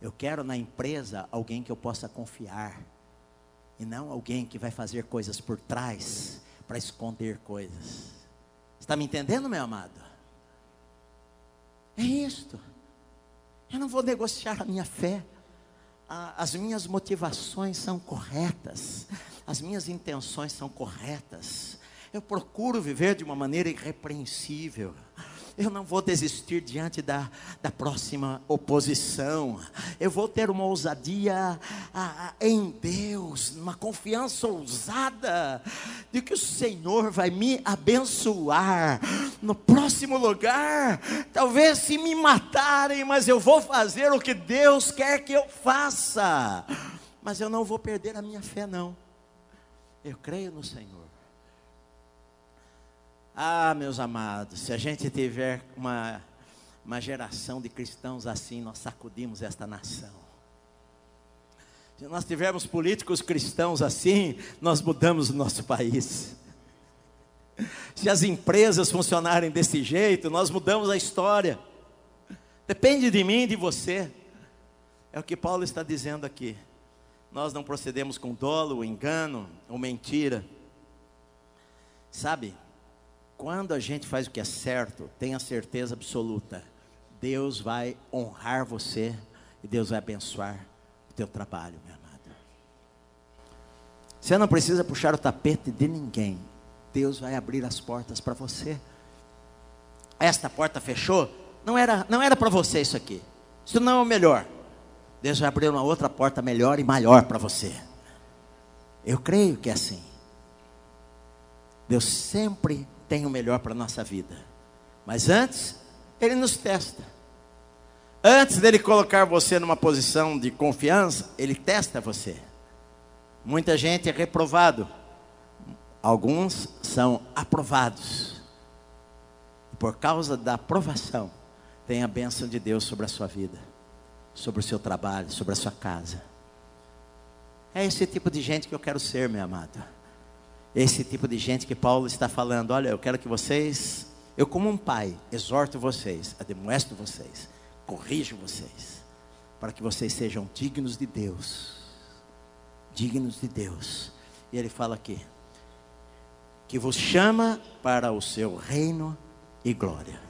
Eu quero na empresa alguém que eu possa confiar e não alguém que vai fazer coisas por trás para esconder coisas. Está me entendendo, meu amado? É isto. Eu não vou negociar a minha fé as minhas motivações são corretas, as minhas intenções são corretas. Eu procuro viver de uma maneira irrepreensível. Eu não vou desistir diante da, da próxima oposição. Eu vou ter uma ousadia a, a, em Deus, uma confiança ousada de que o Senhor vai me abençoar no próximo lugar. Talvez se me matarem, mas eu vou fazer o que Deus quer que eu faça. Mas eu não vou perder a minha fé, não. Eu creio no Senhor. Ah, meus amados, se a gente tiver uma, uma geração de cristãos assim, nós sacudimos esta nação. Se nós tivermos políticos cristãos assim, nós mudamos o nosso país. Se as empresas funcionarem desse jeito, nós mudamos a história. Depende de mim e de você. É o que Paulo está dizendo aqui. Nós não procedemos com dolo, engano ou mentira. Sabe? Quando a gente faz o que é certo, tenha certeza absoluta, Deus vai honrar você e Deus vai abençoar o teu trabalho, meu amado. Você não precisa puxar o tapete de ninguém. Deus vai abrir as portas para você. Esta porta fechou, não era, não era para você isso aqui. Isso não é o melhor. Deus vai abrir uma outra porta melhor e maior para você. Eu creio que é assim. Deus sempre tem o melhor para a nossa vida. Mas antes, Ele nos testa. Antes dele colocar você numa posição de confiança, ele testa você. Muita gente é reprovado, alguns são aprovados. Por causa da aprovação, tem a bênção de Deus sobre a sua vida, sobre o seu trabalho, sobre a sua casa. É esse tipo de gente que eu quero ser, meu amado. Esse tipo de gente que Paulo está falando: olha, eu quero que vocês, eu como um pai, exorto vocês, admoesto vocês, corrijo vocês, para que vocês sejam dignos de Deus. Dignos de Deus. E ele fala aqui: que vos chama para o seu reino e glória.